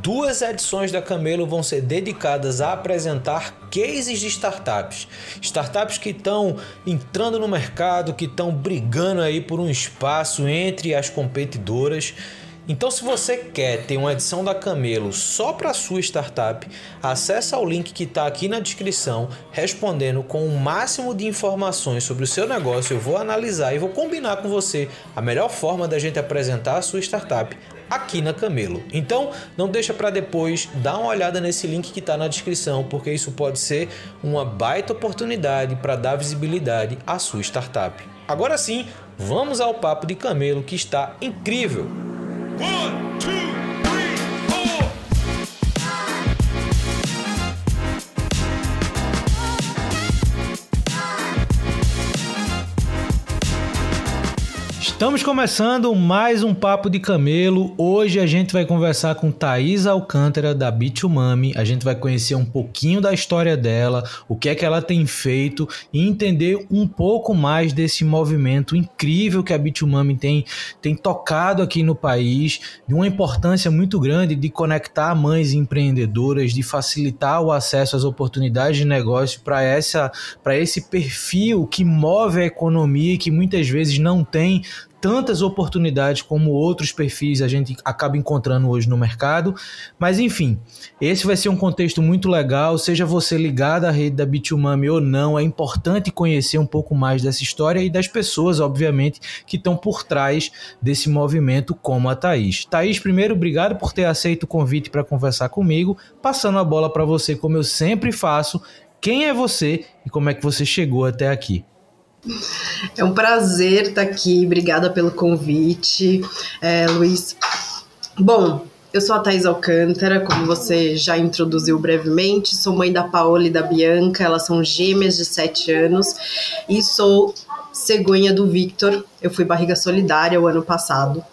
Duas edições da Camelo vão ser dedicadas a apresentar cases de startups. Startups que estão entrando no mercado, que estão brigando aí por um espaço entre as competidoras. Então, se você quer ter uma edição da Camelo só para sua startup, acessa o link que está aqui na descrição, respondendo com o máximo de informações sobre o seu negócio. Eu vou analisar e vou combinar com você a melhor forma da gente apresentar a sua startup aqui na Camelo. Então, não deixa para depois, dá uma olhada nesse link que está na descrição, porque isso pode ser uma baita oportunidade para dar visibilidade à sua startup. Agora sim, vamos ao papo de Camelo que está incrível. One, two. Estamos começando mais um Papo de Camelo. Hoje a gente vai conversar com Thaís Alcântara da Bitumami. A gente vai conhecer um pouquinho da história dela, o que é que ela tem feito e entender um pouco mais desse movimento incrível que a Bitumami tem, tem tocado aqui no país, de uma importância muito grande de conectar mães empreendedoras, de facilitar o acesso às oportunidades de negócio para essa para esse perfil que move a economia e que muitas vezes não tem tantas oportunidades como outros perfis a gente acaba encontrando hoje no mercado. Mas enfim, esse vai ser um contexto muito legal. Seja você ligado à rede da Bitumami ou não, é importante conhecer um pouco mais dessa história e das pessoas, obviamente, que estão por trás desse movimento, como a Thaís. Thaís, primeiro, obrigado por ter aceito o convite para conversar comigo. Passando a bola para você, como eu sempre faço. Quem é você e como é que você chegou até aqui? É um prazer estar aqui. Obrigada pelo convite, é, Luiz. Bom, eu sou a Thais Alcântara, como você já introduziu brevemente. Sou mãe da Paola e da Bianca, elas são gêmeas de 7 anos. E sou cegonha do Victor. Eu fui barriga solidária o ano passado.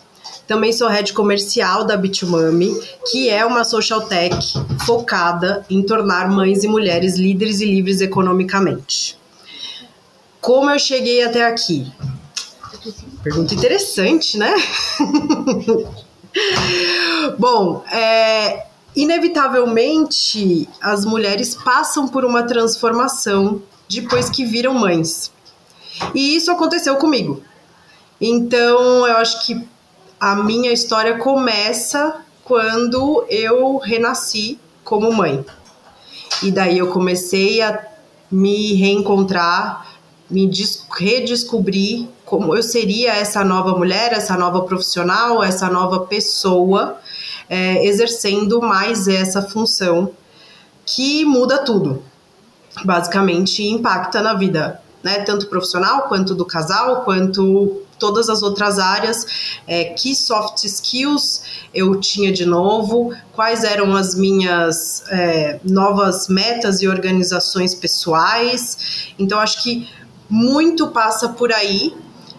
Também sou head comercial da Bitumami, que é uma social tech focada em tornar mães e mulheres líderes e livres economicamente. Como eu cheguei até aqui? Pergunta interessante, né? Bom, é, inevitavelmente as mulheres passam por uma transformação depois que viram mães. E isso aconteceu comigo. Então, eu acho que a minha história começa quando eu renasci como mãe. E daí eu comecei a me reencontrar me redescobrir como eu seria essa nova mulher, essa nova profissional, essa nova pessoa, é, exercendo mais essa função que muda tudo. Basicamente, impacta na vida, né? Tanto profissional, quanto do casal, quanto todas as outras áreas, é, que soft skills eu tinha de novo, quais eram as minhas é, novas metas e organizações pessoais. Então, acho que muito passa por aí.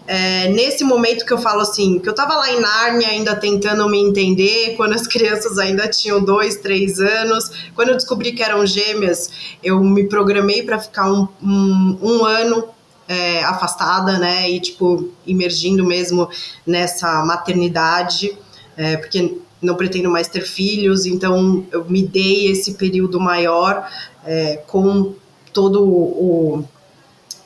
É, nesse momento que eu falo assim, que eu tava lá em Nárnia ainda tentando me entender, quando as crianças ainda tinham dois, três anos, quando eu descobri que eram gêmeas, eu me programei para ficar um, um, um ano é, afastada, né, e tipo, imergindo mesmo nessa maternidade, é, porque não pretendo mais ter filhos, então eu me dei esse período maior é, com todo o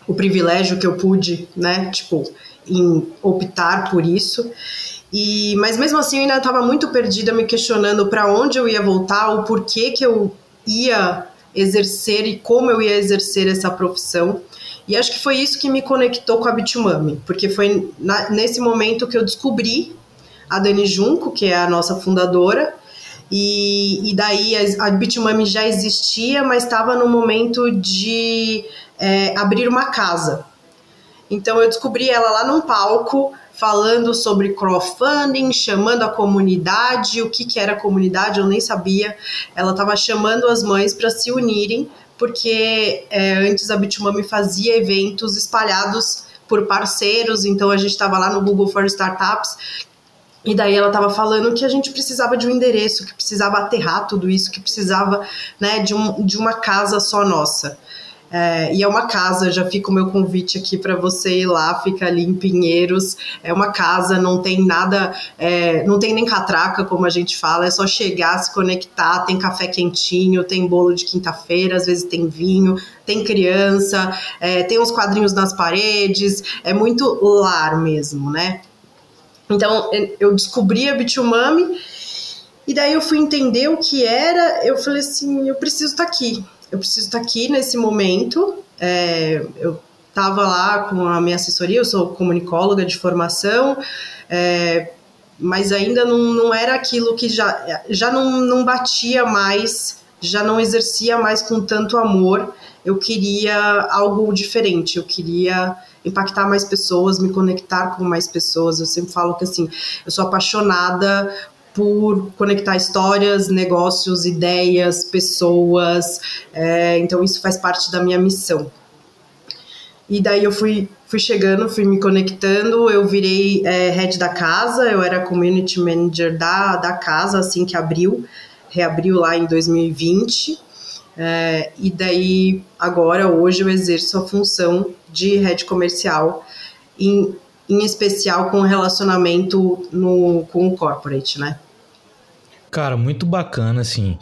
o privilégio que eu pude, né, tipo, em optar por isso. E, mas mesmo assim eu ainda estava muito perdida, me questionando para onde eu ia voltar, o porquê que eu ia exercer e como eu ia exercer essa profissão. E acho que foi isso que me conectou com a Bitumami, porque foi na, nesse momento que eu descobri a Dani Junco, que é a nossa fundadora, e, e daí a, a Bitumami já existia, mas estava no momento de é, abrir uma casa. Então eu descobri ela lá num palco falando sobre crowdfunding, chamando a comunidade, o que, que era comunidade, eu nem sabia. Ela estava chamando as mães para se unirem, porque é, antes a Bitumami fazia eventos espalhados por parceiros, então a gente estava lá no Google for Startups, e daí ela estava falando que a gente precisava de um endereço, que precisava aterrar tudo isso, que precisava né, de, um, de uma casa só nossa. É, e é uma casa, já fica o meu convite aqui para você ir lá, fica ali em Pinheiros. É uma casa, não tem nada, é, não tem nem catraca, como a gente fala, é só chegar, se conectar. Tem café quentinho, tem bolo de quinta-feira, às vezes tem vinho, tem criança, é, tem uns quadrinhos nas paredes, é muito lar mesmo, né? Então eu descobri a Bitumami. E daí eu fui entender o que era, eu falei assim, eu preciso estar tá aqui eu preciso estar aqui nesse momento. É, eu estava lá com a minha assessoria, eu sou comunicóloga de formação, é, mas ainda não, não era aquilo que já, já não, não batia mais, já não exercia mais com tanto amor. Eu queria algo diferente, eu queria impactar mais pessoas, me conectar com mais pessoas. Eu sempre falo que assim, eu sou apaixonada por conectar histórias, negócios, ideias, pessoas. É, então isso faz parte da minha missão. E daí eu fui, fui chegando, fui me conectando, eu virei é, head da casa, eu era community manager da, da casa assim que abriu, reabriu lá em 2020. É, e daí agora, hoje, eu exerço a função de head comercial, em, em especial com relacionamento no, com o corporate, né? Cara, muito bacana, assim.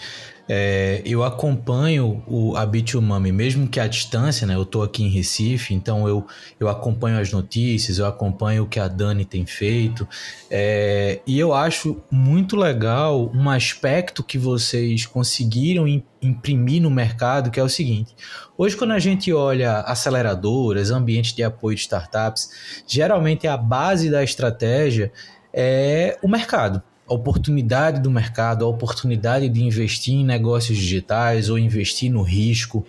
É, eu acompanho o, a Bitumami, mesmo que à distância, né? Eu tô aqui em Recife, então eu, eu acompanho as notícias, eu acompanho o que a Dani tem feito. É, e eu acho muito legal um aspecto que vocês conseguiram imprimir no mercado, que é o seguinte: hoje, quando a gente olha aceleradoras, ambientes de apoio de startups, geralmente a base da estratégia é o mercado a oportunidade do mercado, a oportunidade de investir em negócios digitais ou investir no risco.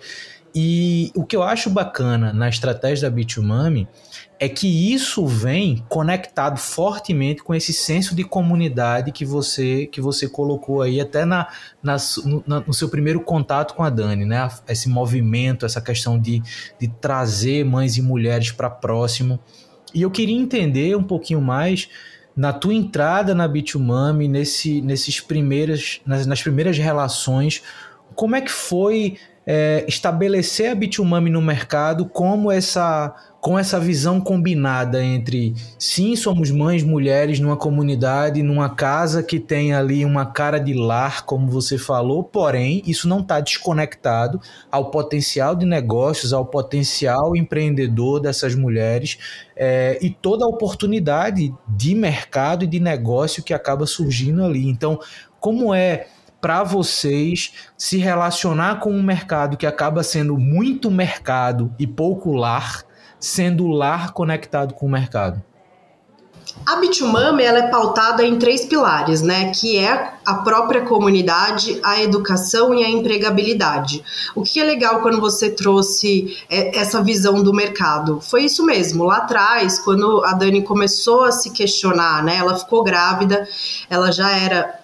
E o que eu acho bacana na estratégia da Bitumami é que isso vem conectado fortemente com esse senso de comunidade que você que você colocou aí até na, na, no, seu primeiro contato com a Dani, né? Esse movimento, essa questão de, de trazer mães e mulheres para próximo. E eu queria entender um pouquinho mais na tua entrada na Bitumami, nesse, nesses primeiras, nas, nas primeiras relações, como é que foi é, estabelecer a Bitumami no mercado como essa com essa visão combinada entre sim, somos mães, mulheres numa comunidade, numa casa que tem ali uma cara de lar, como você falou, porém, isso não está desconectado ao potencial de negócios, ao potencial empreendedor dessas mulheres é, e toda a oportunidade de mercado e de negócio que acaba surgindo ali. Então, como é para vocês se relacionar com um mercado que acaba sendo muito mercado e pouco lar? sendo lar conectado com o mercado? A Bitumami ela é pautada em três pilares, né? Que é a própria comunidade, a educação e a empregabilidade. O que é legal quando você trouxe é, essa visão do mercado? Foi isso mesmo. Lá atrás, quando a Dani começou a se questionar, né? Ela ficou grávida, ela já era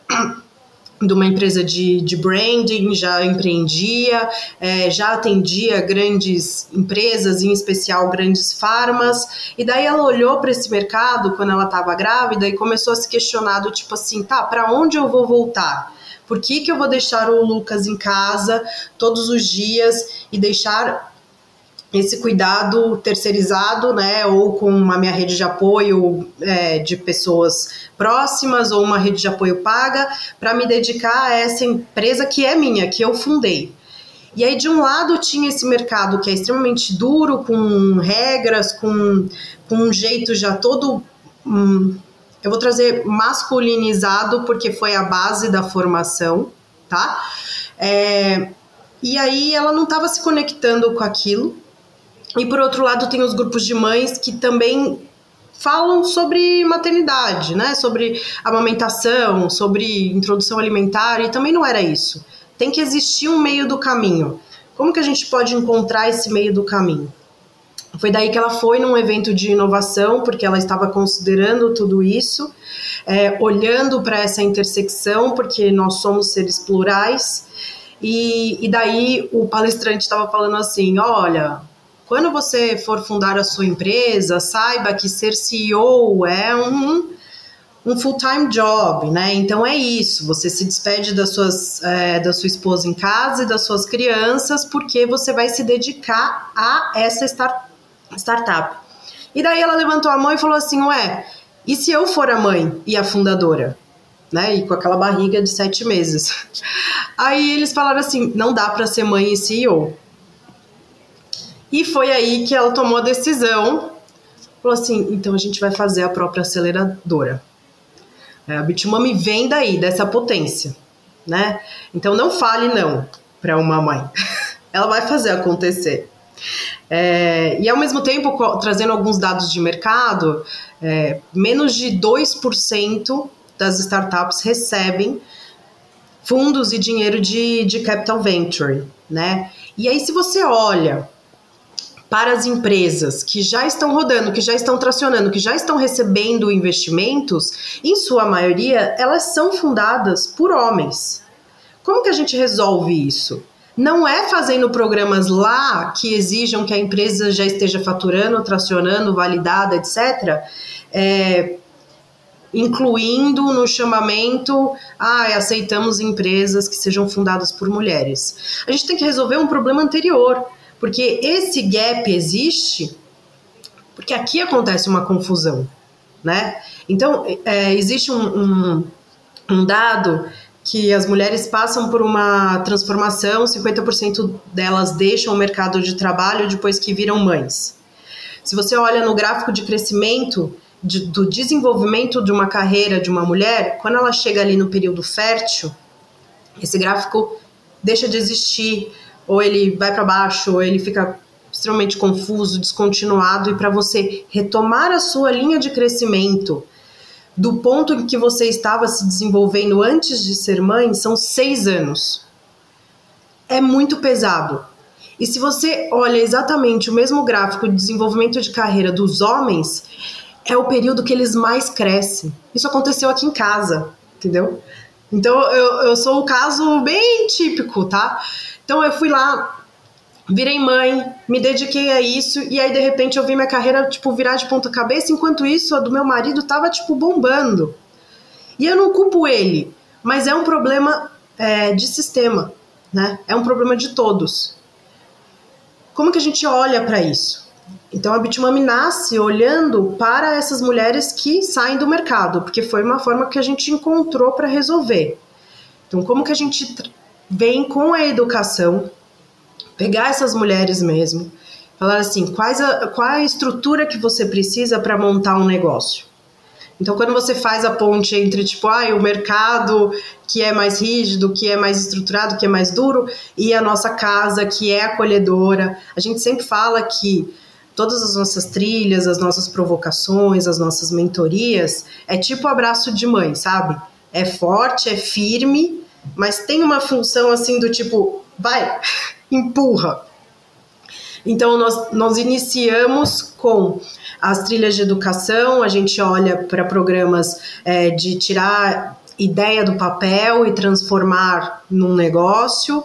de uma empresa de, de branding, já empreendia, é, já atendia grandes empresas, em especial grandes farmas, e daí ela olhou para esse mercado quando ela estava grávida e começou a se questionar do tipo assim, tá, para onde eu vou voltar? Por que, que eu vou deixar o Lucas em casa todos os dias e deixar esse cuidado terceirizado, né, ou com uma minha rede de apoio é, de pessoas próximas ou uma rede de apoio paga, para me dedicar a essa empresa que é minha, que eu fundei. E aí, de um lado, tinha esse mercado que é extremamente duro, com regras, com, com um jeito já todo. Hum, eu vou trazer masculinizado, porque foi a base da formação, tá? É, e aí ela não estava se conectando com aquilo, e por outro lado, tem os grupos de mães que também falam sobre maternidade, né? Sobre amamentação, sobre introdução alimentar, e também não era isso. Tem que existir um meio do caminho. Como que a gente pode encontrar esse meio do caminho? Foi daí que ela foi num evento de inovação, porque ela estava considerando tudo isso, é, olhando para essa intersecção, porque nós somos seres plurais. E, e daí o palestrante estava falando assim: olha, quando você for fundar a sua empresa, saiba que ser CEO é um, um full-time job, né? Então é isso. Você se despede das suas, é, da sua esposa em casa e das suas crianças, porque você vai se dedicar a essa start, startup. E daí ela levantou a mão e falou assim: Ué, e se eu for a mãe e a fundadora? Né, e com aquela barriga de sete meses. Aí eles falaram assim: não dá para ser mãe e CEO. E foi aí que ela tomou a decisão. Falou assim: então a gente vai fazer a própria aceleradora. É, a Bitmami vem daí, dessa potência, né? Então não fale não para uma mãe. ela vai fazer acontecer. É, e ao mesmo tempo, trazendo alguns dados de mercado, é, menos de 2% das startups recebem fundos e dinheiro de, de capital venture, né? E aí, se você olha para as empresas que já estão rodando, que já estão tracionando, que já estão recebendo investimentos, em sua maioria, elas são fundadas por homens. Como que a gente resolve isso? Não é fazendo programas lá que exijam que a empresa já esteja faturando, tracionando, validada, etc. É, incluindo no chamamento, ah, aceitamos empresas que sejam fundadas por mulheres. A gente tem que resolver um problema anterior, porque esse gap existe porque aqui acontece uma confusão, né? Então, é, existe um, um, um dado que as mulheres passam por uma transformação, 50% delas deixam o mercado de trabalho depois que viram mães. Se você olha no gráfico de crescimento de, do desenvolvimento de uma carreira de uma mulher, quando ela chega ali no período fértil, esse gráfico deixa de existir, ou ele vai para baixo, ou ele fica extremamente confuso, descontinuado, e para você retomar a sua linha de crescimento do ponto em que você estava se desenvolvendo antes de ser mãe são seis anos. É muito pesado. E se você olha exatamente o mesmo gráfico de desenvolvimento de carreira dos homens, é o período que eles mais crescem. Isso aconteceu aqui em casa, entendeu? Então eu, eu sou o caso bem típico, tá? Então eu fui lá, virei mãe, me dediquei a isso e aí de repente eu vi minha carreira tipo virar de ponta cabeça, enquanto isso a do meu marido tava tipo bombando. E eu não culpo ele, mas é um problema é, de sistema, né? É um problema de todos. Como que a gente olha para isso? Então a Bitmami nasce olhando para essas mulheres que saem do mercado, porque foi uma forma que a gente encontrou para resolver. Então como que a gente vem com a educação pegar essas mulheres mesmo, falar assim, quais a, qual a estrutura que você precisa para montar um negócio. Então, quando você faz a ponte entre, tipo, ah, o mercado que é mais rígido, que é mais estruturado, que é mais duro, e a nossa casa que é acolhedora, a gente sempre fala que todas as nossas trilhas, as nossas provocações, as nossas mentorias, é tipo abraço de mãe, sabe? É forte, é firme, mas tem uma função assim do tipo, vai, empurra. Então, nós, nós iniciamos com as trilhas de educação, a gente olha para programas é, de tirar ideia do papel e transformar num negócio.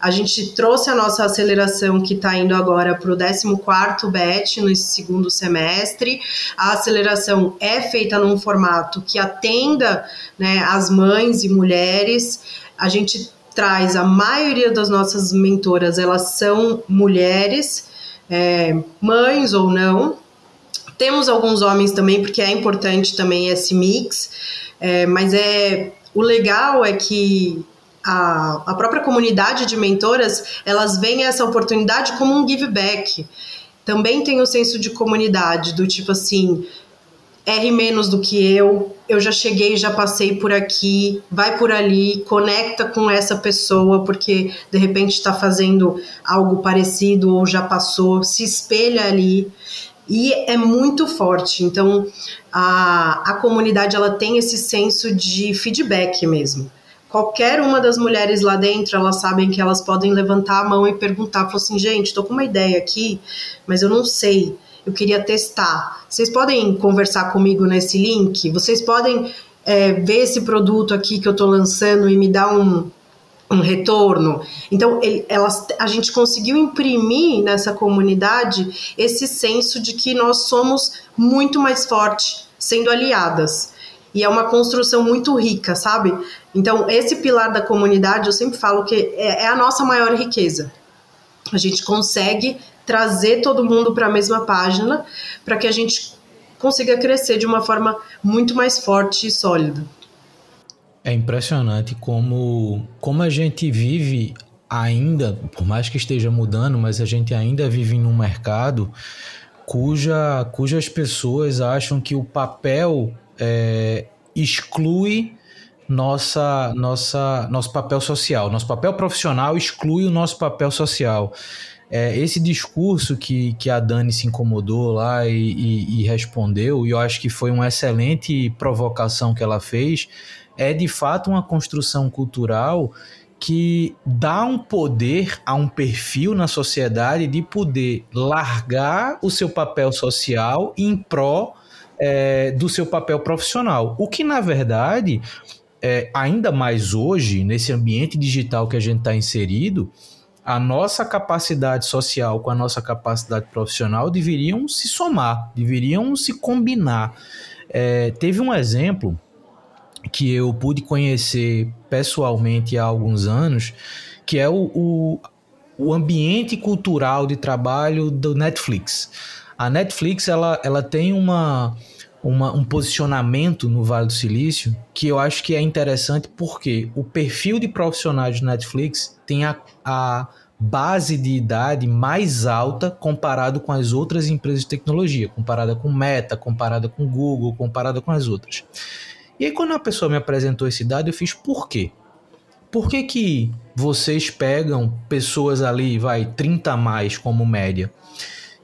A gente trouxe a nossa aceleração que está indo agora para o 14 BET no segundo semestre. A aceleração é feita num formato que atenda né, as mães e mulheres. A gente traz a maioria das nossas mentoras, elas são mulheres, é, mães ou não. Temos alguns homens também, porque é importante também esse mix, é, mas é o legal é que a, a própria comunidade de mentoras, elas veem essa oportunidade como um give back. Também tem o senso de comunidade, do tipo assim, erre menos do que eu, eu já cheguei, já passei por aqui, vai por ali, conecta com essa pessoa, porque de repente está fazendo algo parecido ou já passou, se espelha ali. E é muito forte. Então, a, a comunidade ela tem esse senso de feedback mesmo. qualquer uma das mulheres lá dentro, elas sabem que elas podem levantar a mão e perguntar, falar assim, gente, tô com uma ideia aqui, mas eu não sei, eu queria testar. Vocês podem conversar comigo nesse link? Vocês podem é, ver esse produto aqui que eu tô lançando e me dar um, um retorno. Então, ele, elas, a gente conseguiu imprimir nessa comunidade esse senso de que nós somos muito mais fortes sendo aliadas. E é uma construção muito rica, sabe? Então, esse pilar da comunidade, eu sempre falo que é, é a nossa maior riqueza. A gente consegue trazer todo mundo para a mesma página para que a gente consiga crescer de uma forma muito mais forte e sólida. É impressionante como, como a gente vive ainda, por mais que esteja mudando, mas a gente ainda vive num mercado cuja, cujas pessoas acham que o papel é, exclui nossa, nossa, nosso papel social. Nosso papel profissional exclui o nosso papel social. É, esse discurso que, que a Dani se incomodou lá e, e, e respondeu, e eu acho que foi uma excelente provocação que ela fez, é de fato uma construção cultural que dá um poder a um perfil na sociedade de poder largar o seu papel social em pró é, do seu papel profissional. O que, na verdade, é, ainda mais hoje, nesse ambiente digital que a gente está inserido, a nossa capacidade social com a nossa capacidade profissional deveriam se somar, deveriam se combinar. É, teve um exemplo que eu pude conhecer pessoalmente há alguns anos, que é o, o, o ambiente cultural de trabalho do Netflix. A Netflix ela, ela tem uma, uma, um posicionamento no Vale do Silício que eu acho que é interessante porque o perfil de profissionais do Netflix tem a, a base de idade mais alta comparado com as outras empresas de tecnologia, comparada com Meta, comparada com Google, comparada com as outras. E aí quando a pessoa me apresentou esse dado, eu fiz por quê? Por que, que vocês pegam pessoas ali, vai, 30 a mais como média?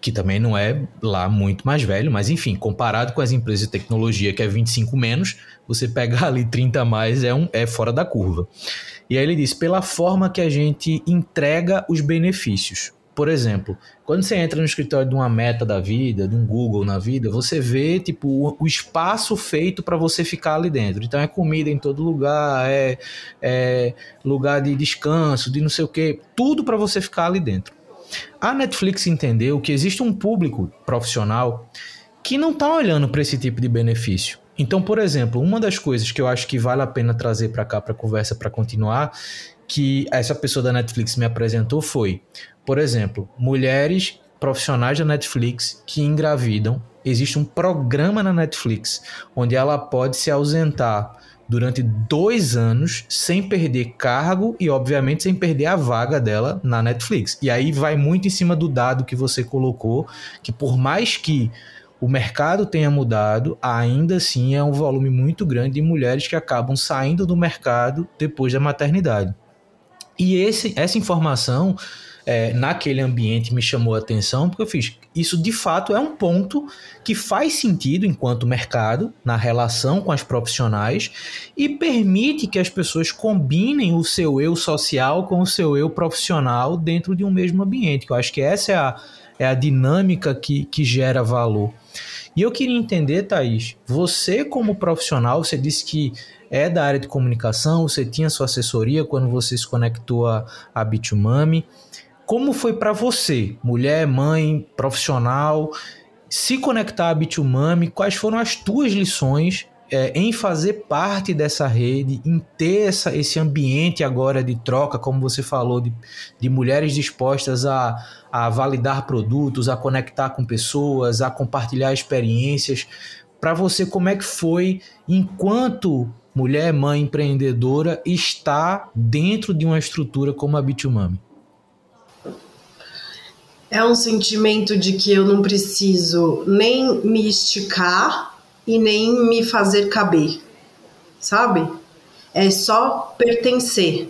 que também não é lá muito mais velho, mas enfim, comparado com as empresas de tecnologia que é 25 menos, você pegar ali 30 a mais é, um, é fora da curva. E aí ele diz, pela forma que a gente entrega os benefícios. Por exemplo, quando você entra no escritório de uma meta da vida, de um Google na vida, você vê tipo o, espaço feito para você ficar ali dentro. Então é comida em todo lugar, é, é lugar de descanso, de não sei o que, tudo para você ficar ali dentro. A Netflix entendeu que existe um público profissional que não está olhando para esse tipo de benefício. Então, por exemplo, uma das coisas que eu acho que vale a pena trazer para cá para conversa para continuar, que essa pessoa da Netflix me apresentou foi, por exemplo, mulheres profissionais da Netflix que engravidam. Existe um programa na Netflix onde ela pode se ausentar durante dois anos sem perder cargo e, obviamente, sem perder a vaga dela na Netflix. E aí vai muito em cima do dado que você colocou, que por mais que o mercado tenha mudado, ainda assim é um volume muito grande de mulheres que acabam saindo do mercado depois da maternidade. E esse, essa informação é, naquele ambiente me chamou a atenção, porque eu fiz isso de fato é um ponto que faz sentido enquanto mercado, na relação com as profissionais, e permite que as pessoas combinem o seu eu social com o seu eu profissional dentro de um mesmo ambiente. Eu acho que essa é a, é a dinâmica que, que gera valor. E eu queria entender, Thaís, você como profissional, você disse que é da área de comunicação, você tinha sua assessoria quando você se conectou a, a Bitumami. Como foi para você, mulher, mãe, profissional, se conectar a Bitumami? Quais foram as tuas lições é, em fazer parte dessa rede, em ter essa, esse ambiente agora de troca, como você falou, de, de mulheres dispostas a, a validar produtos, a conectar com pessoas, a compartilhar experiências. Para você, como é que foi, enquanto mulher, mãe, empreendedora, estar dentro de uma estrutura como a Bitumami? É um sentimento de que eu não preciso nem me esticar e nem me fazer caber, sabe? É só pertencer.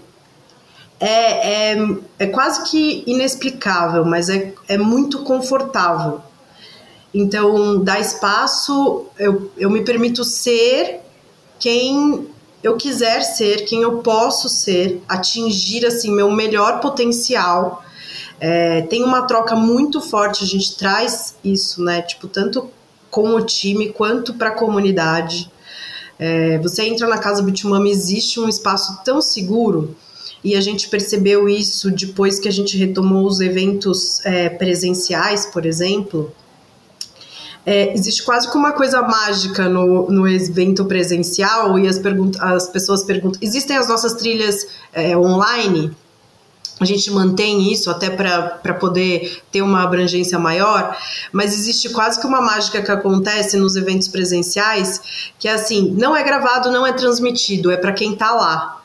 É, é, é quase que inexplicável, mas é, é muito confortável. Então, dá espaço, eu, eu me permito ser quem eu quiser ser, quem eu posso ser, atingir assim meu melhor potencial, é, tem uma troca muito forte. A gente traz isso, né? Tipo tanto com o time quanto para a comunidade. É, você entra na casa Bitmami, existe um espaço tão seguro e a gente percebeu isso depois que a gente retomou os eventos é, presenciais, por exemplo. É, existe quase como uma coisa mágica no, no evento presencial e as, as pessoas perguntam: existem as nossas trilhas é, online? a gente mantém isso até para poder ter uma abrangência maior, mas existe quase que uma mágica que acontece nos eventos presenciais, que é assim, não é gravado, não é transmitido, é para quem está lá.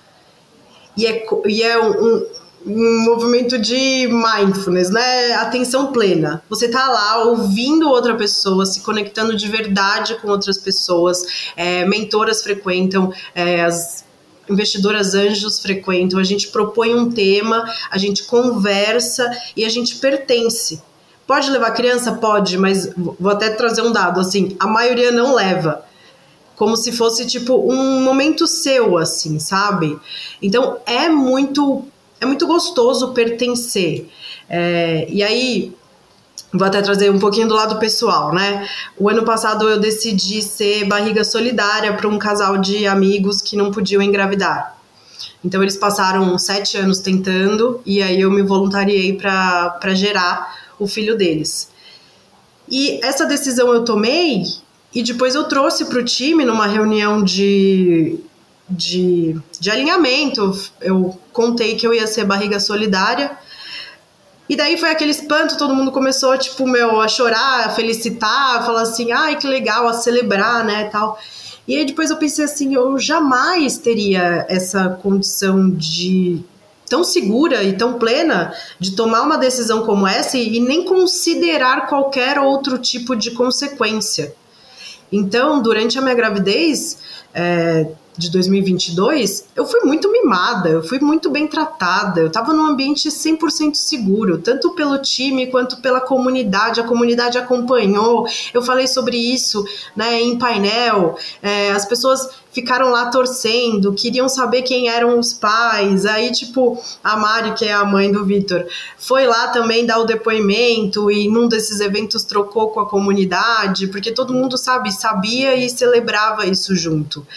E é, e é um movimento de mindfulness, né? Atenção plena. Você tá lá ouvindo outra pessoa, se conectando de verdade com outras pessoas. É, mentoras frequentam, é, as investidoras anjos frequentam. A gente propõe um tema, a gente conversa e a gente pertence. Pode levar criança? Pode, mas vou até trazer um dado assim: a maioria não leva. Como se fosse tipo um momento seu, assim, sabe? Então é muito é muito gostoso pertencer. É, e aí, Vou até trazer um pouquinho do lado pessoal, né? O ano passado eu decidi ser barriga solidária para um casal de amigos que não podiam engravidar. Então eles passaram sete anos tentando e aí eu me voluntariei para gerar o filho deles. E essa decisão eu tomei e depois eu trouxe para o time numa reunião de, de, de alinhamento. Eu contei que eu ia ser barriga solidária e daí foi aquele espanto, todo mundo começou, tipo, meu, a chorar, a felicitar, a falar assim, ai, que legal, a celebrar, né, tal. E aí depois eu pensei assim, eu jamais teria essa condição de tão segura e tão plena de tomar uma decisão como essa e, e nem considerar qualquer outro tipo de consequência. Então, durante a minha gravidez, é, de 2022, eu fui muito mimada, eu fui muito bem tratada, eu estava num ambiente 100% seguro, tanto pelo time quanto pela comunidade, a comunidade acompanhou, eu falei sobre isso né, em painel, é, as pessoas ficaram lá torcendo, queriam saber quem eram os pais. Aí, tipo, a Mari, que é a mãe do Vitor, foi lá também dar o depoimento e num desses eventos trocou com a comunidade, porque todo mundo, sabe, sabia e celebrava isso junto.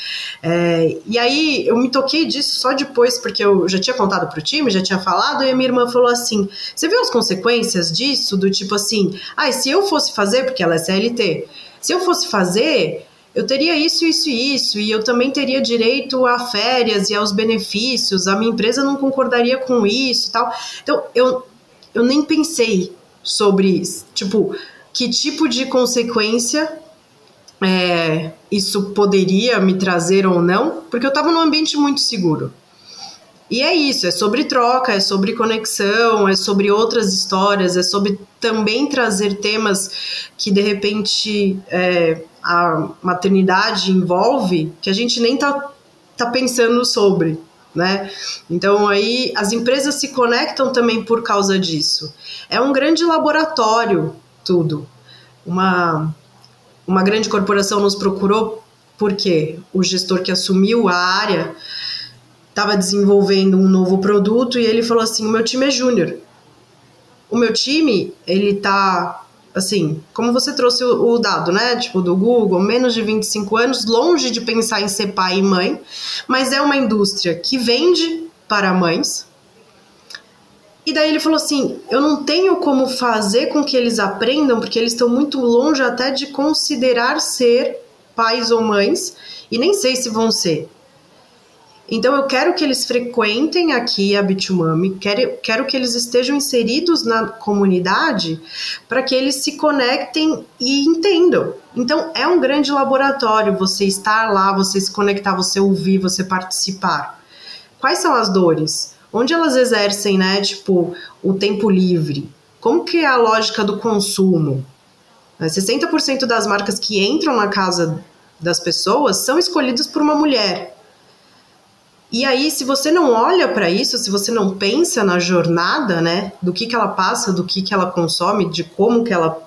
É, e aí eu me toquei disso só depois, porque eu já tinha contado pro time, já tinha falado, e a minha irmã falou assim: você viu as consequências disso? Do tipo assim, ah, se eu fosse fazer, porque ela é CLT, se eu fosse fazer, eu teria isso, isso e isso, e eu também teria direito a férias e aos benefícios, a minha empresa não concordaria com isso tal. Então, eu, eu nem pensei sobre, tipo, que tipo de consequência é, isso poderia me trazer ou não, porque eu estava num ambiente muito seguro. E é isso, é sobre troca, é sobre conexão, é sobre outras histórias, é sobre também trazer temas que de repente é, a maternidade envolve que a gente nem tá, tá pensando sobre. Né? Então aí as empresas se conectam também por causa disso. É um grande laboratório tudo. Uma uma grande corporação nos procurou porque o gestor que assumiu a área estava desenvolvendo um novo produto e ele falou assim: "O meu time é júnior. O meu time, ele tá assim, como você trouxe o, o, dado, né, tipo do Google, menos de 25 anos, longe de pensar em ser pai e mãe, mas é uma indústria que vende para mães. E daí ele falou assim: eu não tenho como fazer com que eles aprendam, porque eles estão muito longe até de considerar ser pais ou mães, e nem sei se vão ser. Então eu quero que eles frequentem aqui a Bitumami, quero, quero que eles estejam inseridos na comunidade para que eles se conectem e entendam. Então é um grande laboratório você estar lá, você se conectar, você ouvir, você participar. Quais são as dores? Onde elas exercem, né, tipo, o tempo livre? Como que é a lógica do consumo? 60% das marcas que entram na casa das pessoas são escolhidas por uma mulher. E aí, se você não olha para isso, se você não pensa na jornada, né, do que, que ela passa, do que, que ela consome, de como que ela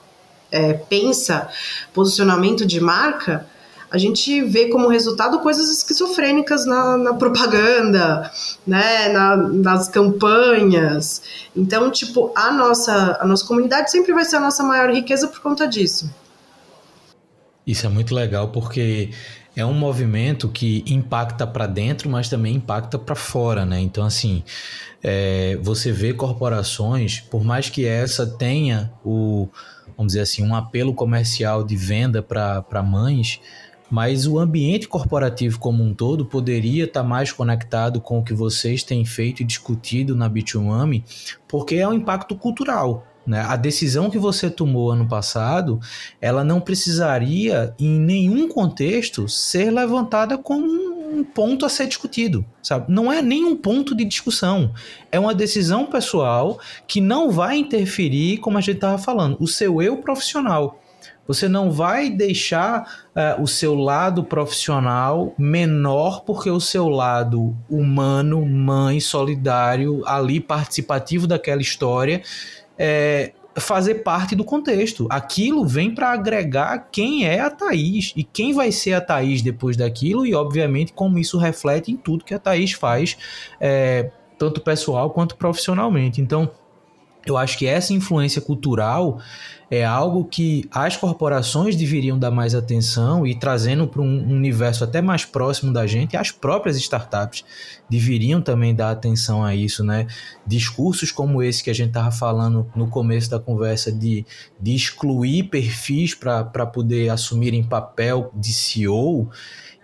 é, pensa posicionamento de marca, a gente vê como resultado coisas esquizofrênicas na, na propaganda, né, na, nas campanhas. Então, tipo, a nossa, a nossa comunidade sempre vai ser a nossa maior riqueza por conta disso. Isso é muito legal porque é um movimento que impacta para dentro, mas também impacta para fora, né? Então, assim, é, você vê corporações, por mais que essa tenha o, vamos dizer assim, um apelo comercial de venda para mães, mas o ambiente corporativo como um todo poderia estar tá mais conectado com o que vocês têm feito e discutido na Bitumami, porque é um impacto cultural. Né? A decisão que você tomou ano passado, ela não precisaria, em nenhum contexto, ser levantada como um ponto a ser discutido, sabe? Não é nenhum ponto de discussão. É uma decisão pessoal que não vai interferir, como a gente estava falando, o seu eu profissional. Você não vai deixar uh, o seu lado profissional menor porque o seu lado humano, mãe, solidário, ali participativo daquela história, é, fazer parte do contexto. Aquilo vem para agregar quem é a Thaís e quem vai ser a Thaís depois daquilo e, obviamente, como isso reflete em tudo que a Thaís faz, é, tanto pessoal quanto profissionalmente. Então, eu acho que essa influência cultural é algo que as corporações deveriam dar mais atenção e trazendo para um universo até mais próximo da gente, as próprias startups deveriam também dar atenção a isso, né? Discursos como esse que a gente estava falando no começo da conversa de, de excluir perfis para poder assumir em papel de CEO,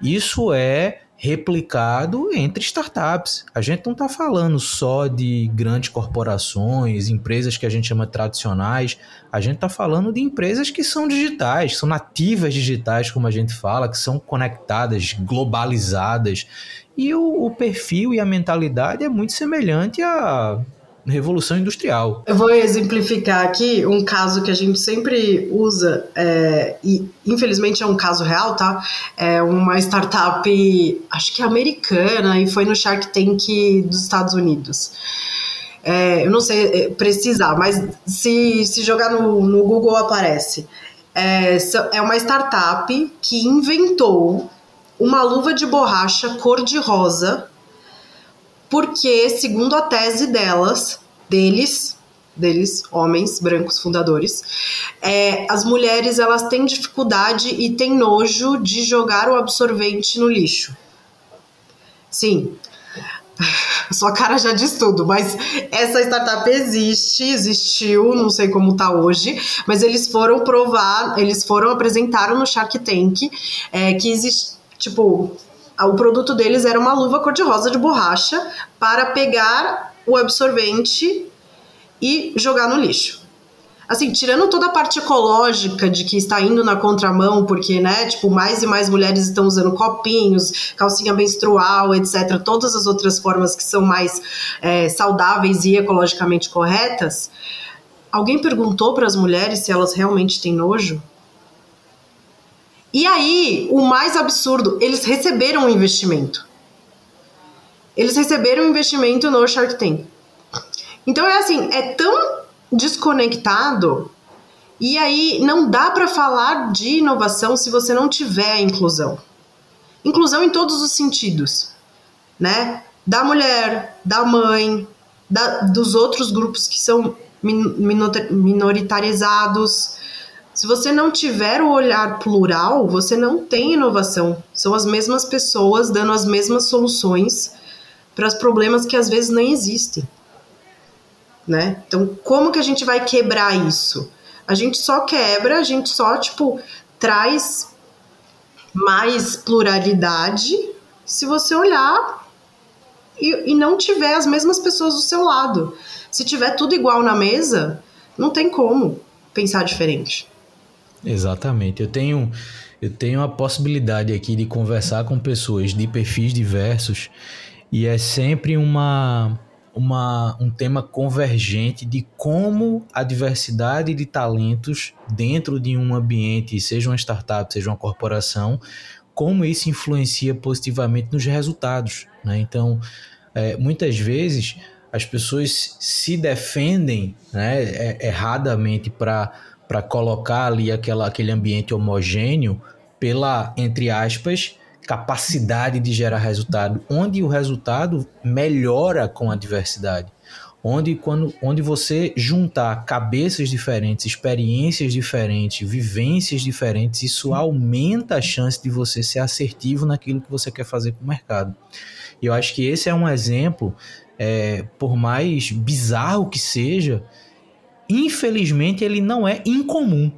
isso é replicado entre startups. A gente não está falando só de grandes corporações, empresas que a gente chama tradicionais. A gente está falando de empresas que são digitais, são nativas digitais, como a gente fala, que são conectadas, globalizadas. E o, o perfil e a mentalidade é muito semelhante a Revolução Industrial. Eu vou exemplificar aqui um caso que a gente sempre usa, é, e infelizmente é um caso real, tá? É uma startup, acho que americana, e foi no Shark Tank dos Estados Unidos. É, eu não sei é, precisar, mas se, se jogar no, no Google aparece. É, é uma startup que inventou uma luva de borracha cor-de-rosa porque, segundo a tese delas, deles, deles, homens brancos fundadores, é, as mulheres elas têm dificuldade e têm nojo de jogar o absorvente no lixo. Sim. Sua cara já diz tudo, mas essa startup existe, existiu, não sei como tá hoje, mas eles foram provar, eles foram apresentaram no Shark Tank é, que existe, tipo, o produto deles era uma luva cor-de-rosa de borracha para pegar o absorvente e jogar no lixo. Assim, tirando toda a parte ecológica de que está indo na contramão, porque, né, tipo, mais e mais mulheres estão usando copinhos, calcinha menstrual, etc., todas as outras formas que são mais é, saudáveis e ecologicamente corretas, alguém perguntou para as mulheres se elas realmente têm nojo? E aí, o mais absurdo, eles receberam um investimento. Eles receberam um investimento no Shark Tank. Então é assim, é tão desconectado e aí não dá para falar de inovação se você não tiver a inclusão. Inclusão em todos os sentidos, né? Da mulher, da mãe, da, dos outros grupos que são minoritarizados, se você não tiver o olhar plural, você não tem inovação. São as mesmas pessoas dando as mesmas soluções para os problemas que às vezes nem existem. Né? Então, como que a gente vai quebrar isso? A gente só quebra, a gente só, tipo, traz mais pluralidade se você olhar e, e não tiver as mesmas pessoas do seu lado. Se tiver tudo igual na mesa, não tem como pensar diferente. Exatamente. Eu tenho, eu tenho a possibilidade aqui de conversar com pessoas de perfis diversos e é sempre uma, uma, um tema convergente de como a diversidade de talentos dentro de um ambiente, seja uma startup, seja uma corporação, como isso influencia positivamente nos resultados. Né? Então, é, muitas vezes as pessoas se defendem né, é, erradamente para para colocar ali aquela, aquele ambiente homogêneo pela, entre aspas, capacidade de gerar resultado, onde o resultado melhora com a diversidade. Onde, quando, onde você juntar cabeças diferentes, experiências diferentes, vivências diferentes, isso aumenta a chance de você ser assertivo naquilo que você quer fazer com o mercado. E eu acho que esse é um exemplo, é, por mais bizarro que seja, infelizmente ele não é incomum.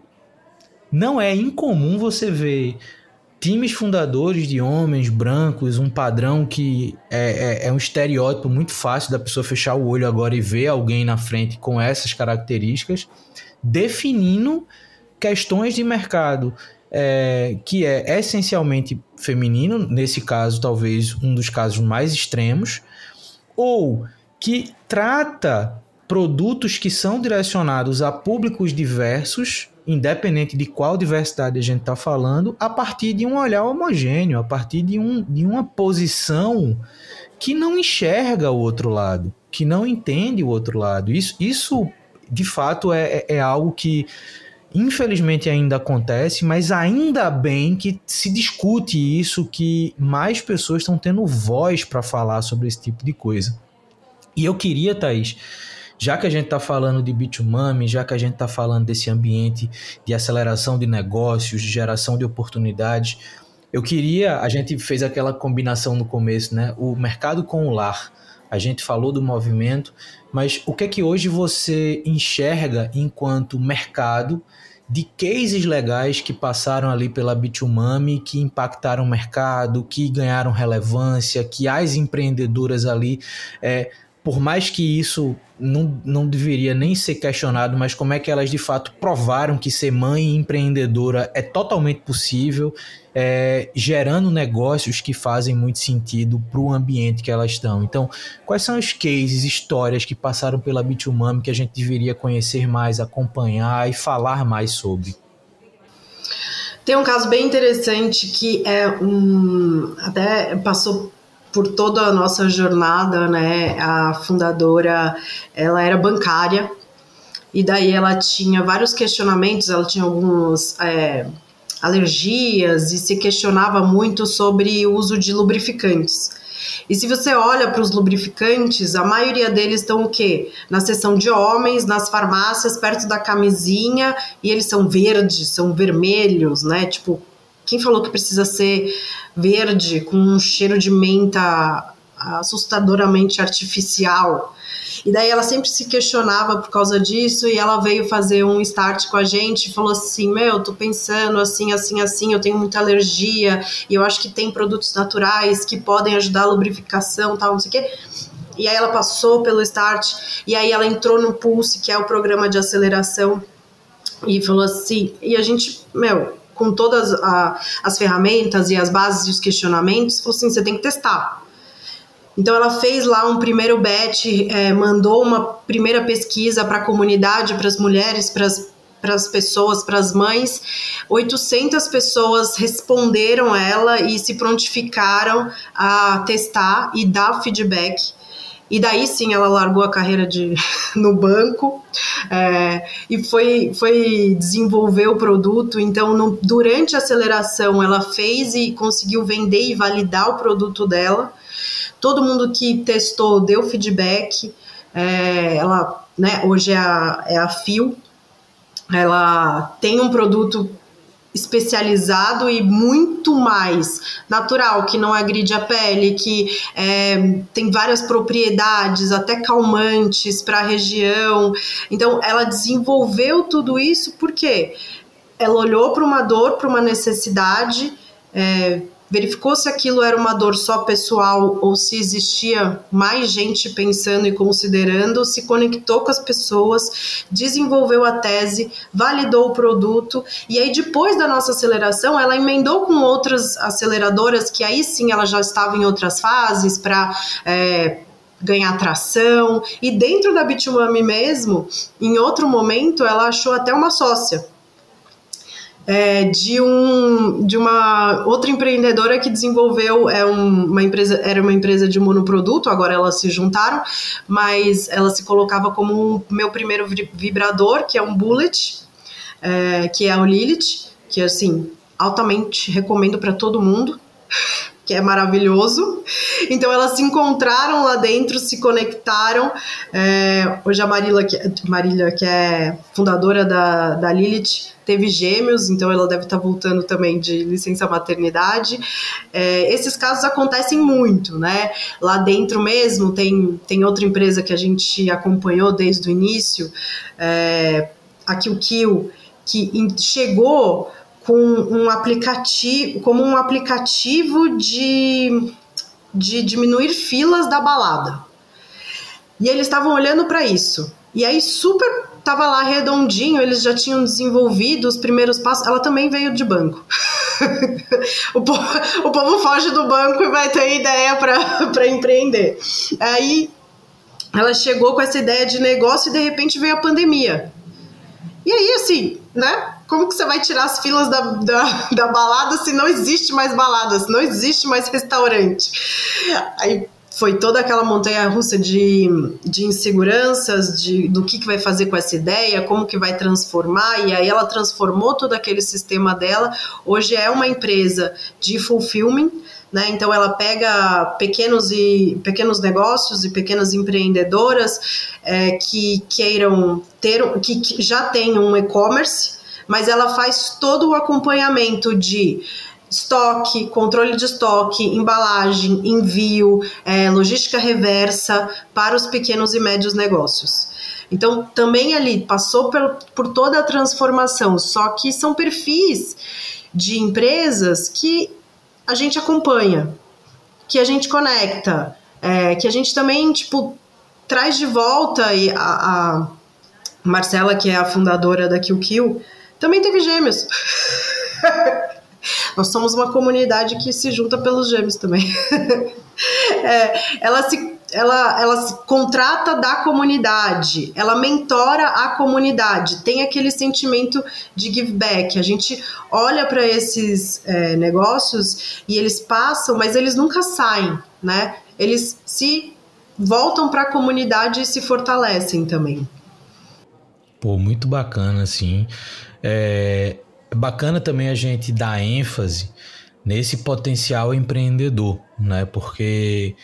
Não é incomum você ver times fundadores de homens brancos, um padrão que é, é, é, um estereótipo muito fácil da pessoa fechar o olho agora e ver alguém na frente com essas características, definindo questões de mercado é, que é essencialmente feminino, nesse caso, talvez um dos casos mais extremos, ou que trata produtos que são direcionados a públicos diversos independente de qual diversidade a gente está falando, a partir de um olhar homogêneo, a partir de, um, de uma posição que não enxerga o outro lado, que não entende o outro lado. Isso, isso de fato, é, é, é algo que infelizmente ainda acontece, mas ainda bem que se discute isso, que mais pessoas estão tendo voz para falar sobre esse tipo de coisa. E eu queria, Thaís, já que a gente está falando de Bitumami, já que a gente está falando desse ambiente de aceleração de negócios, de geração de oportunidades, eu queria, a gente fez aquela combinação no começo, né? O mercado com o lar. A gente falou do movimento, mas o que é que hoje você enxerga enquanto mercado de cases legais que passaram ali pela Bitumami, que impactaram o mercado, que ganharam relevância, que as empreendedoras ali é, por mais que isso não, não deveria nem ser questionado, mas como é que elas de fato provaram que ser mãe empreendedora é totalmente possível, é, gerando negócios que fazem muito sentido para o ambiente que elas estão. Então, quais são os cases, histórias que passaram pela Bitumami que a gente deveria conhecer mais, acompanhar e falar mais sobre? Tem um caso bem interessante que é um até passou por toda a nossa jornada, né? A fundadora, ela era bancária e daí ela tinha vários questionamentos, ela tinha algumas é, alergias e se questionava muito sobre o uso de lubrificantes. E se você olha para os lubrificantes, a maioria deles estão o quê? Na seção de homens, nas farmácias, perto da camisinha, e eles são verdes, são vermelhos, né? Tipo, quem falou que precisa ser verde com um cheiro de menta assustadoramente artificial? E daí ela sempre se questionava por causa disso e ela veio fazer um start com a gente e falou assim: Meu, tô pensando assim, assim, assim, eu tenho muita alergia e eu acho que tem produtos naturais que podem ajudar a lubrificação, tal, não sei o quê. E aí ela passou pelo start e aí ela entrou no Pulse, que é o programa de aceleração, e falou assim: E a gente, meu, com todas a, as ferramentas e as bases e os questionamentos, falou assim: você tem que testar. Então ela fez lá um primeiro batch, é, mandou uma primeira pesquisa para a comunidade, para as mulheres, para as pessoas, para as mães. 800 pessoas responderam ela e se prontificaram a testar e dar feedback. E daí sim ela largou a carreira de, no banco é, e foi, foi desenvolver o produto. Então, no, durante a aceleração, ela fez e conseguiu vender e validar o produto dela. Todo mundo que testou deu feedback. É, ela, né, hoje é a, é a Fio. Ela tem um produto especializado e muito mais natural, que não agride a pele, que é, tem várias propriedades, até calmantes para a região. Então, ela desenvolveu tudo isso porque ela olhou para uma dor, para uma necessidade. É, verificou se aquilo era uma dor só pessoal ou se existia mais gente pensando e considerando, se conectou com as pessoas, desenvolveu a tese, validou o produto e aí depois da nossa aceleração ela emendou com outras aceleradoras que aí sim ela já estava em outras fases para é, ganhar tração e dentro da Bitumami mesmo, em outro momento ela achou até uma sócia é, de, um, de uma outra empreendedora que desenvolveu é um, uma empresa, era uma empresa de monoproduto, agora elas se juntaram, mas ela se colocava como meu primeiro vibrador, que é um bullet, é, que é o Lilith, que assim, altamente recomendo para todo mundo que é maravilhoso. Então elas se encontraram lá dentro, se conectaram. É, hoje a Marília, que, Marília, que é fundadora da, da Lilith, teve gêmeos, então ela deve estar voltando também de licença maternidade. É, esses casos acontecem muito, né? Lá dentro mesmo tem, tem outra empresa que a gente acompanhou desde o início, é, a Kill Kill, que chegou com um aplicativo, como um aplicativo de, de diminuir filas da balada. E eles estavam olhando para isso. E aí super tava lá redondinho, eles já tinham desenvolvido os primeiros passos. Ela também veio de banco. o, povo, o povo foge do banco e vai ter ideia para empreender. Aí ela chegou com essa ideia de negócio e de repente veio a pandemia. E aí, assim, né? Como que você vai tirar as filas da, da, da balada se não existe mais balada, se não existe mais restaurante? Aí foi toda aquela montanha russa de, de inseguranças, de, do que, que vai fazer com essa ideia, como que vai transformar, e aí ela transformou todo aquele sistema dela. Hoje é uma empresa de fulfillment, né? Então ela pega pequenos e pequenos negócios e pequenas empreendedoras é, que queiram ter, que, que já têm um e-commerce mas ela faz todo o acompanhamento de estoque, controle de estoque, embalagem, envio, é, logística reversa para os pequenos e médios negócios. Então, também ali passou por, por toda a transformação, só que são perfis de empresas que a gente acompanha, que a gente conecta, é, que a gente também, tipo, traz de volta e a, a Marcela, que é a fundadora da Kill, também teve gêmeos. Nós somos uma comunidade que se junta pelos gêmeos também. é, ela se ela, ela se contrata da comunidade, ela mentora a comunidade, tem aquele sentimento de give back. A gente olha para esses é, negócios e eles passam, mas eles nunca saem, né? Eles se voltam para a comunidade e se fortalecem também. Pô, muito bacana, assim. É, é bacana também a gente dar ênfase nesse potencial empreendedor, né? Porque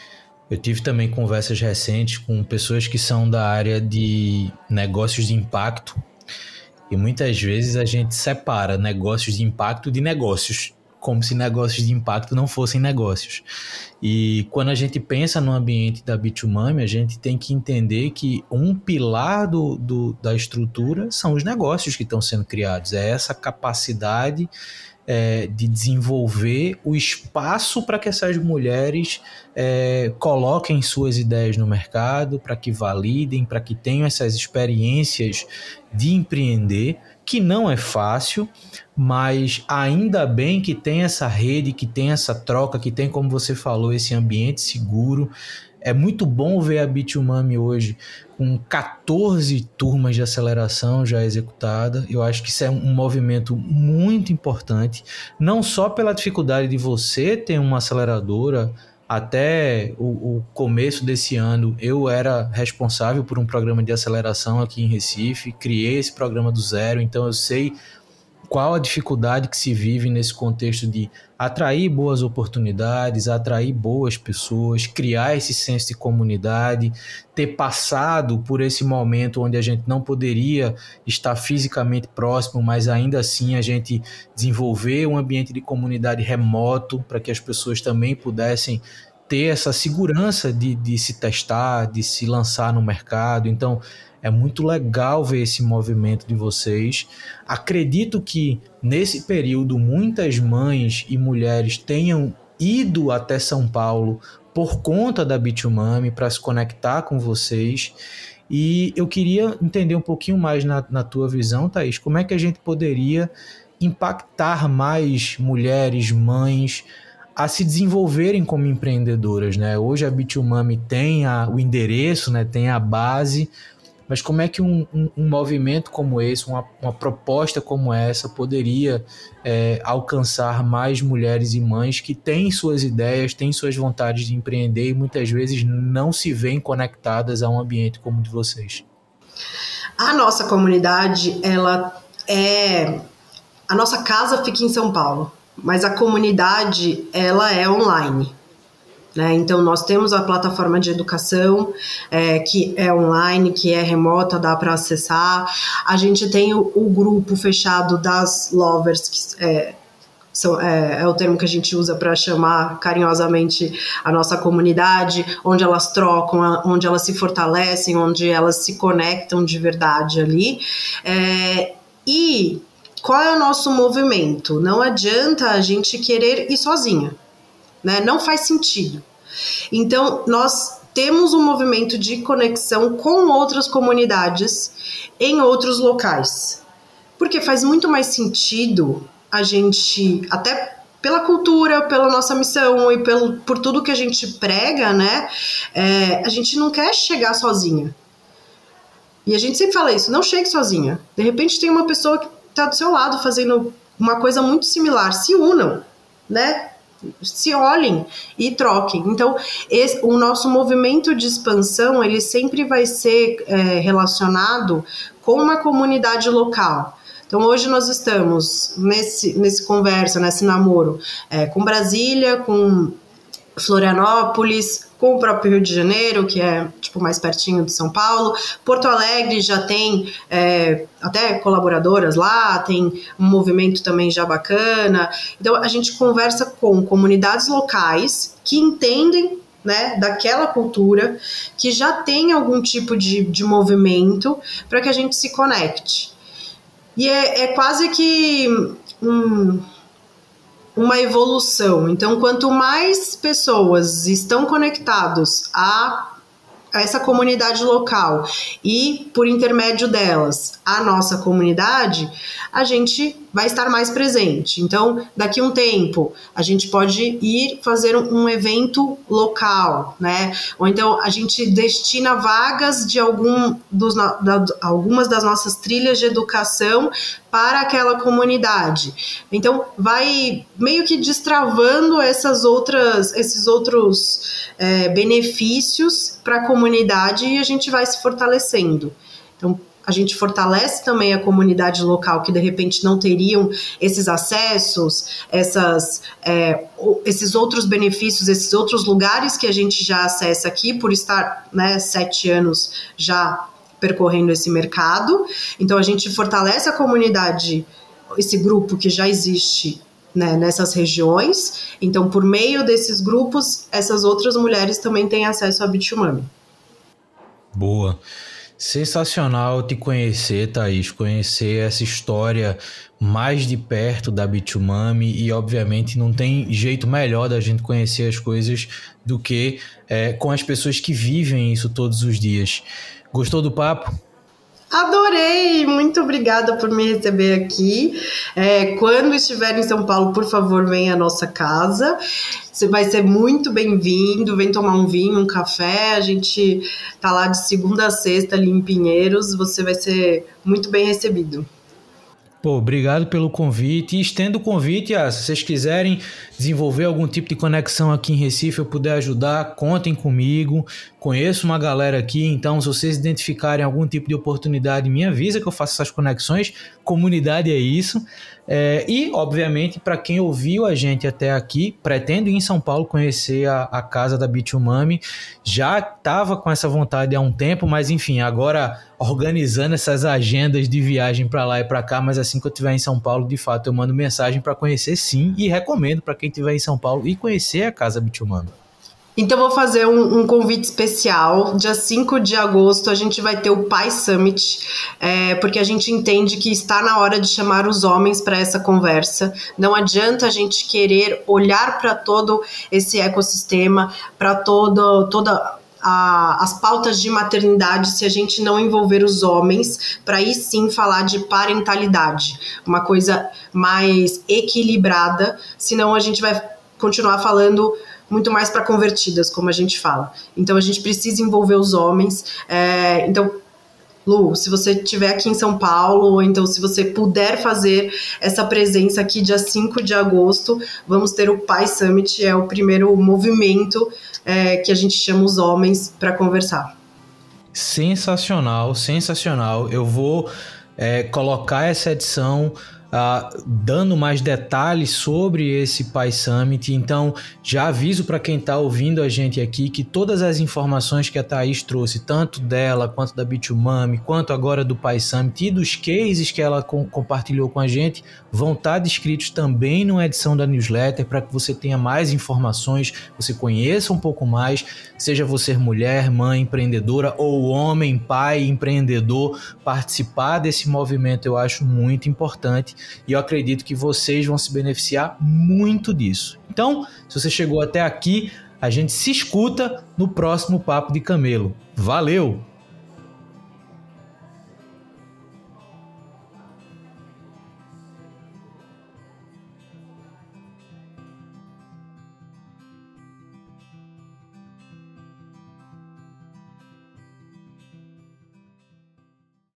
eu tive também conversas recentes com pessoas que são da área de negócios de impacto e muitas vezes a gente separa negócios de impacto de negócios como se negócios de impacto não fossem negócios. E quando a gente pensa no ambiente da Bitumami, a gente tem que entender que um pilar do, do, da estrutura são os negócios que estão sendo criados. É essa capacidade é, de desenvolver o espaço para que essas mulheres é, coloquem suas ideias no mercado, para que validem, para que tenham essas experiências de empreender que não é fácil, mas ainda bem que tem essa rede, que tem essa troca, que tem, como você falou, esse ambiente seguro. É muito bom ver a Bitumami hoje com 14 turmas de aceleração já executada. Eu acho que isso é um movimento muito importante, não só pela dificuldade de você ter uma aceleradora até o, o, começo desse ano, eu era responsável por um programa de aceleração aqui em Recife, criei esse programa do zero, então eu sei qual a dificuldade que se vive nesse contexto de atrair boas oportunidades, atrair boas pessoas, criar esse senso de comunidade, ter passado por esse momento onde a gente não poderia estar fisicamente próximo, mas ainda assim a gente desenvolver um ambiente de comunidade remoto para que as pessoas também pudessem ter essa segurança de, de se testar, de se lançar no mercado. Então, é muito legal ver esse movimento de vocês. Acredito que nesse período muitas mães e mulheres tenham ido até São Paulo por conta da Bitumami para se conectar com vocês. E eu queria entender um pouquinho mais na, na tua visão, Thaís, como é que a gente poderia impactar mais mulheres, mães, a se desenvolverem como empreendedoras, né? Hoje a Bitumami tem a, o endereço, né? Tem a base, mas como é que um, um, um movimento como esse, uma, uma, proposta como essa, poderia é, alcançar mais mulheres e mães que têm suas ideias, têm suas vontades de empreender e muitas vezes não se veem conectadas a um ambiente como o de vocês? A nossa comunidade, ela é a nossa casa fica em São Paulo, mas a comunidade ela é online. Né? Então, nós temos a plataforma de educação, é, que é online, que é remota, dá para acessar. A gente tem o, o, grupo fechado das lovers, que é, são, é, é, o termo que a gente usa para chamar carinhosamente a nossa comunidade, onde elas trocam, onde elas se fortalecem, onde elas se conectam de verdade ali. É, e qual é o nosso movimento? Não adianta a gente querer ir sozinha né? Não faz sentido. Então, nós temos um movimento de conexão com outras comunidades em outros locais. Porque faz muito mais sentido a gente, até pela cultura, pela nossa missão e pelo, por tudo que a gente prega, né? É, a gente não quer chegar sozinha. E a gente sempre fala isso, não chegue sozinha. De repente tem uma pessoa que está do seu lado fazendo uma coisa muito similar. Se unam, né? se olhem e troquem. Então, esse, o nosso movimento de expansão ele sempre vai ser é, relacionado com uma comunidade local. Então, hoje nós estamos nesse, nesse conversa, nesse namoro é, com Brasília, com Florianópolis, com o próprio Rio de Janeiro, que é tipo mais pertinho de São Paulo. Porto Alegre já tem é, até colaboradoras lá, tem um movimento também já bacana. Então a gente conversa com comunidades locais que entendem né, daquela cultura, que já tem algum tipo de, de movimento para que a gente se conecte. E é, é quase que um, uma evolução. Então, quanto mais pessoas estão conectados a essa comunidade local e, por intermédio delas, a nossa comunidade, a gente vai estar mais presente. Então, daqui um tempo, a gente pode ir fazer um evento local, né? Ou então a gente destina vagas de algum dos, da, algumas das nossas trilhas de educação para aquela comunidade. Então, vai meio que destravando essas outras, esses outros é, benefícios para a comunidade e a gente vai se fortalecendo. Então, a gente fortalece também a comunidade local que de repente não teriam esses acessos, essas, é, esses outros benefícios, esses outros lugares que a gente já acessa aqui por estar né, sete anos já percorrendo esse mercado. Então a gente fortalece a comunidade, esse grupo que já existe né, nessas regiões. Então, por meio desses grupos, essas outras mulheres também têm acesso a Bitumami. Boa. Sensacional te conhecer, Thaís, conhecer essa história mais de perto da Bitumami e, obviamente, não tem jeito melhor da gente conhecer as coisas do que é, com as pessoas que vivem isso todos os dias. Gostou do papo? Adorei! Muito obrigada por me receber aqui. É, quando estiver em São Paulo, por favor, venha à nossa casa. Você vai ser muito bem-vindo. Vem tomar um vinho, um café. A gente tá lá de segunda a sexta ali em Pinheiros. Você vai ser muito bem recebido. Pô, obrigado pelo convite. E estendo o convite, ah, se vocês quiserem desenvolver algum tipo de conexão aqui em Recife, eu puder ajudar, contem comigo. Conheço uma galera aqui, então se vocês identificarem algum tipo de oportunidade, me avisa que eu faço essas conexões. Comunidade é isso. É, e, obviamente, para quem ouviu a gente até aqui, pretendo ir em São Paulo conhecer a, a casa da Bitumami. Já estava com essa vontade há um tempo, mas enfim, agora organizando essas agendas de viagem para lá e para cá, mas assim que eu estiver em São Paulo, de fato, eu mando mensagem para conhecer sim e recomendo para quem estiver em São Paulo e conhecer a casa Bitumami. Então, vou fazer um, um, convite especial. Dia 5 de agosto, a gente vai ter o Pai Summit, é, porque a gente entende que está na hora de chamar os homens para essa conversa. Não adianta a gente querer olhar para todo esse ecossistema, para todo, toda as pautas de maternidade se a gente não envolver os homens, para aí sim falar de parentalidade, uma coisa mais equilibrada, senão a gente vai continuar falando muito mais para convertidas, como a gente fala. Então a gente precisa envolver os homens. É, então, Lu, se você estiver aqui em São Paulo, ou então se você puder fazer essa presença aqui dia 5 de agosto, vamos ter o Pai Summit, é o primeiro movimento é, que a gente chama os homens para conversar. Sensacional, sensacional. Eu vou é, colocar essa edição uh, dando mais detalhes sobre esse Pai Summit. Então, já aviso para quem está ouvindo a gente aqui que todas as informações que a Thaís trouxe, tanto dela quanto da Bitumami, quanto agora do Pai Summit e dos cases que ela com, compartilhou com a gente, vão estar tá descritos também numa edição da newsletter para que você tenha mais informações, você conheça um pouco mais, seja você mulher, mãe, empreendedora ou homem, pai, empreendedor, participar desse movimento eu acho muito importante e eu acredito que vocês vão se beneficiar muito disso. Então, se você chegou até aqui, a gente se escuta no próximo Papo de Camelo. Valeu!